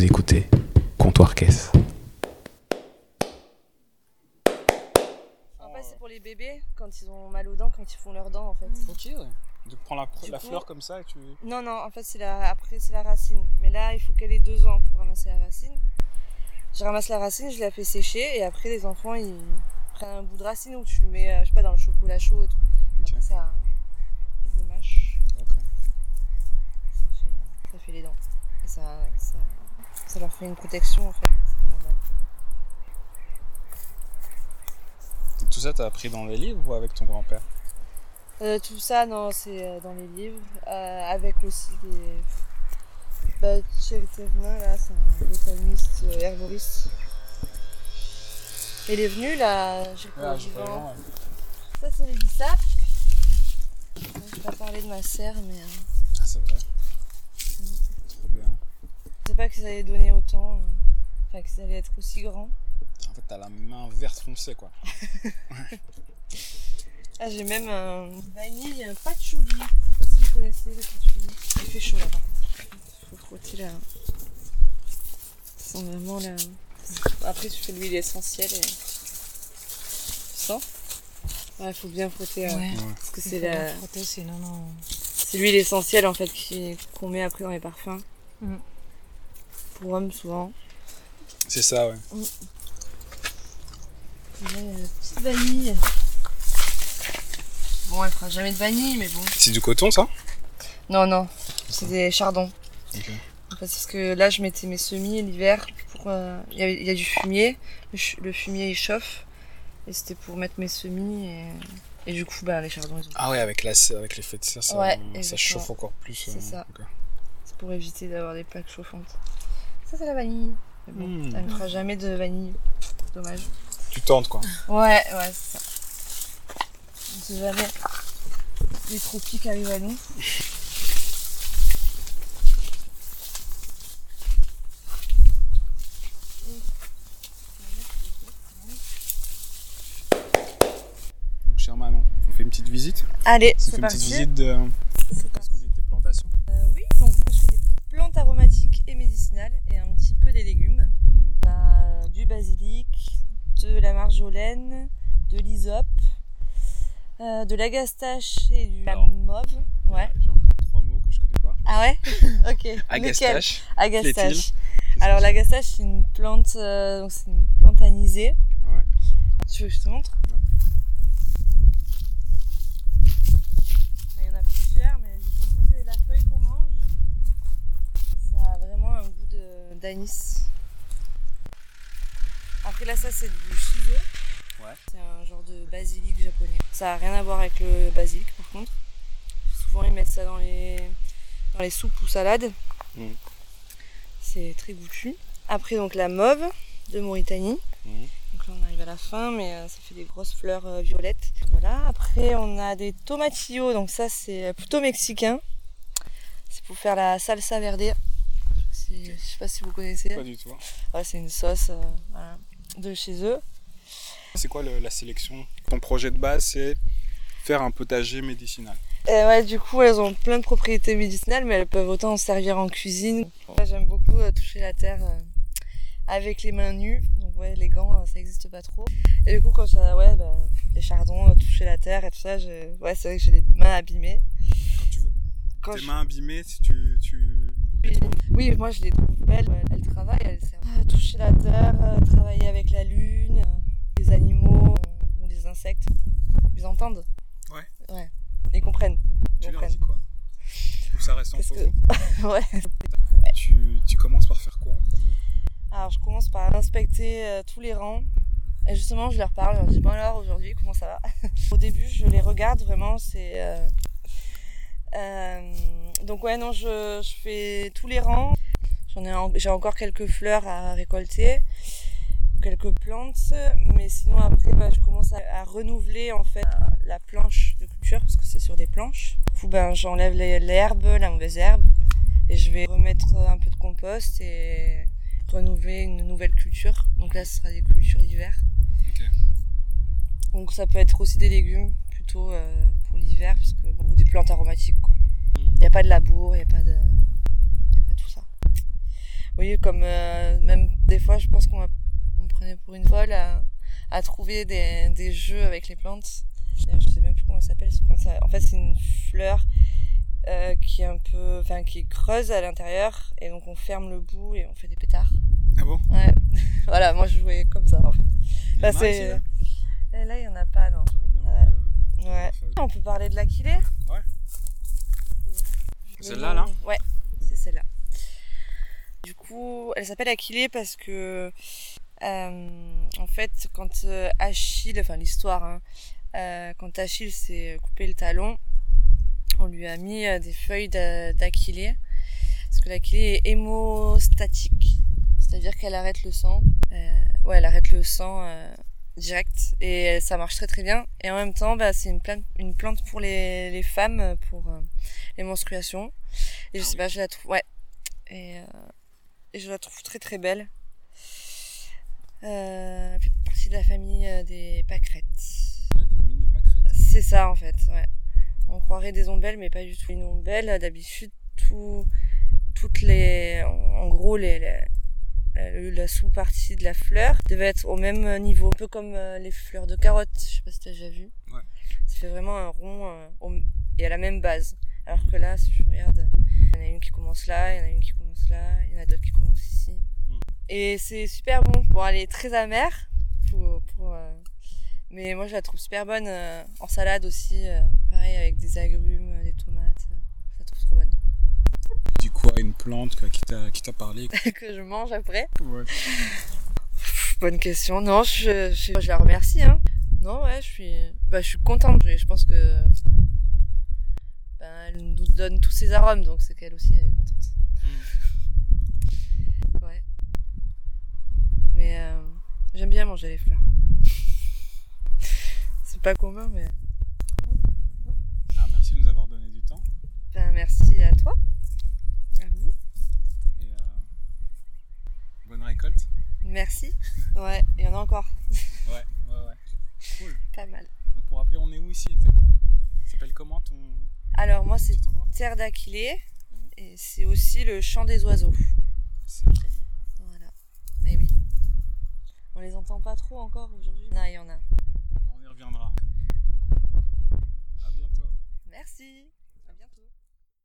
Vous écoutez Comptoir Caisse. En fait, c'est pour les bébés quand ils ont mal aux dents, quand ils font leurs dents en fait. Ok, ouais. Tu prends la, Du la coup- fleur comme ça et tu. Non, non, en fait, c'est la... après, c'est la racine. Mais là, il faut qu'elle ait deux ans pour ramasser la racine. Je ramasse la racine, je la fais sécher et après, les enfants ils prennent un bout de racine ou tu le mets, euh, je sais pas, dans le chocolat chaud et tout. Après, ça, ils le mâchent, Ok. ça fait, ça fait les dents. Et ça, ça, ça leur fait une protection en fait. C'est normal. Tout ça, t'as appris dans les livres ou avec ton grand-père? Euh, tout ça, non, c'est euh, dans les livres, euh, avec aussi des. Bah, Thévenin, là, c'est un botaniste, euh, herboriste. Il est venu, là, j'ai Ah, pas pas vivant. Ça, c'est les bissapes. Je vais pas parler de ma serre, mais Ah, c'est vrai. Que ça allait donner autant. euh, Enfin, que ça allait être aussi grand. En fait, t'as la main verte foncée, quoi. Ah, j'ai même un vanille, un patchouli. Je sais pas si vous connaissez le patchouli. Il fait chaud là par contre. Faut frotter là. Ça sent vraiment là. Après, tu fais de l'huile essentielle et. Tu sens Ouais, faut bien frotter. ouais. Ouais. Ouais. Parce que C'est c'est la... frotter, sinon non. c'est l'huile essentielle en fait qui- qu'on met après dans les parfums. Mm. Souvent. C'est ça, ouais. Et là, il y a la petite vanille. Bon, elle fera jamais de vanille, mais bon. C'est du coton, ça? Non, non, c'est des chardons. Parce que là, je mettais mes semis l'hiver. pour, euh, Il y, a- il y a du fumier. Le, fumier, il chauffe. Et c'était pour mettre mes semis. Et, et du coup, bah, les chardons, ils ont... Ah ouais, avec, la, avec l'effet de serre, ça, Ouais, ça chauffe encore plus. C'est euh, ça. c'est pour éviter d'avoir des plaques chauffantes. Ça, c'est la vanille. Mais bon, Mm. elle ne fera jamais de vanille. Dommage. Tu tentes, quoi. Ouais, ouais, c'est ça. On sait jamais. Les tropiques arrivent à nous. Donc, cher Manon, on fait une petite visite Allez, On fait c'est une parti. petite visite de. C'est Parce qu'on dit tes plantations. Euh, oui, donc moi je fais des plantes aromatiques et médicinales et un petit peu des légumes. On a euh, du basilic, de la marjolaine, de l'hysope, euh, de l'agastache et du Alors. mauve. Ouais. Genre, trois mots que je connais pas. Ah ouais? Ok. Agastache. Agastache. Alors l'agastache c'est une plante, euh, donc c'est une plante anisée. Ouais. Tu veux que je te montre Ouais. Enfin, Il y en a plusieurs, mais du coup c'est la feuille qu'on mange. Ça a vraiment un goût de- d'anis. Après là ça c'est du shiso. Ouais. C'est un genre de basilic japonais. Ça a rien à voir avec le basilic par contre. Souvent ils mettent ça dans les, dans les soupes ou salades. Mhm. C'est très goûtu. Après donc la mauve de Mauritanie. Mhm. Donc là on arrive à la fin mais euh, ça fait des grosses fleurs euh, violettes. Voilà. Après on a des tomatillos, donc ça c'est plutôt mexicain. C'est pour faire la salsa verde. C'est- Je sais pas si vous connaissez. Pas du tout. Ouais, c'est une sauce euh, voilà, de chez eux. C'est quoi le- la sélection? Ton projet de base, c'est faire un potager médicinal. Et ouais, du coup, elles ont plein de propriétés médicinales, mais elles peuvent autant en servir en cuisine. J'aime beaucoup euh, toucher la terre euh, avec les mains nues. Donc ouais, les gants, euh, ça n'existe pas trop. Et du coup, quand ça, ouais, bah, les chardons, toucher la terre et tout ça, je- ouais, c'est vrai que j'ai les mains abîmées. Quand tu Quand tes je- mains abîmées, si tu, tu... Oui, moi je les trouve belles. Elles travaillent, elles servent à toucher la terre, euh, travailler avec la lune, euh, les animaux euh, ou les insectes. Ils entendent Ouais. Ouais. Ils comprennent. Ils tu leur comprennent. dis quoi? Ou ça reste entre que- ouais. tu, tu commences par faire quoi en premier? Alors je commence par inspecter euh, tous les rangs. Et justement, je leur parle, je leur dis bon alors aujourd'hui, comment ça va? Au début, je les regarde vraiment, c'est. euh, donc ouais, non, je, je fais tous les rangs. J'en ai, en- j'ai encore quelques fleurs à récolter, quelques plantes, mais sinon après, bah, je commence à, à renouveler en fait la, la planche de culture parce que c'est sur des planches. Du coup, ben, j'enlève l'herbe, la mauvaise herbe, et je vais remettre un peu de compost et renouveler une nouvelle culture. Donc là, ce sera des cultures d'hiver. Donc ça peut être aussi des légumes plutôt euh, pour l'hiver parce que bon, ou des plantes aromatiques. Il n'y a pas de labour, il n'y a pas de il y a pas tout ça. oui, comme euh, même des fois, je pense qu'on me prenait pour une folle à, à trouver des, des jeux avec les plantes. D'ailleurs, je sais même plus comment ça s'appelle. En fait, c'est une fleur euh, qui est un peu, enfin, qui est creuse à l'intérieur, et donc on ferme le bout et on fait des pétards. Ah bon? Ouais, voilà, moi je jouais comme ça en fait. Il y en Là, a il y en a pas, non. Ouais. euh. On peut parler de l'Aquilée? Celle-là, là Ouais, c'est celle-là. Du coup, elle s'appelle Aquilée parce que, euh, en fait, quand euh, Achille, enfin l'histoire, hein, euh, quand Achille s'est coupé le talon, on lui a mis des feuilles d'a- d'Aquilée. Parce que l'Aquilée est hémostatique, c'est-à-dire qu'elle arrête le sang. Euh, ouais, elle arrête le sang direct et ça marche très très bien. Et en même temps, bah, c'est une plante, une plante pour les, les femmes, pour euh, les menstruations. Et je Ah sais oui. pas, je la trouve, ouais. Et, euh, et je la trouve très très belle. Euh, elle fait partie de la famille des pâquerettes. Il y a des mini pâquerettes. C'est ça en fait, ouais. On croirait des ombelles, mais pas du tout. Une ombelle, d'habitude, tout, toutes les, en, en gros, les, les- la, sous-partie de la fleur devait être au même niveau, un peu comme euh, les fleurs de carotte. Je sais pas si t'as déjà vu. Ouais. Ça fait vraiment un rond euh, et à la même base. Alors que là, si je regarde, il y en a une qui commence là, il y en a une qui commence là, il y en a d'autres qui commencent ici. Mm. Et c'est super bon. Bon, elle est très amère. Pour, pour, euh, mais moi, je la trouve super bonne euh, en salade aussi. pareil, avec des agrumes, des tomates. euh, je la trouve trop bonne. Tu dis quoi à une plante quoi, qui t'a parlé que je mange après. Ouais. Bonne question. Non, je, je, je la remercie. Hein. Non, ouais, je suis, bah, je suis contente. Je, je pense que ben, elle nous donne tous ses arômes, donc c'est qu'elle aussi elle est contente. Ouais. Mais euh, j'aime bien manger les fleurs. c'est pas commun, mais Ah, merci de nous avoir donné du temps. ben, merci à toi, à vous. Et euh, bonne récolte. Merci. Ouais, il y en a encore. Ouais, ouais, ouais. Cool. Pas mal. Donc, pour rappeler, on est où ici exactement? Ça s'appelle comment ton Alors moi, c'est Terre d'Aquilée Mhm. et c'est aussi le chant des oiseaux. C'est très beau. Voilà. Et oui. On les entend pas trop encore aujourd'hui. Non, il y en a. On y reviendra. À bientôt. Merci.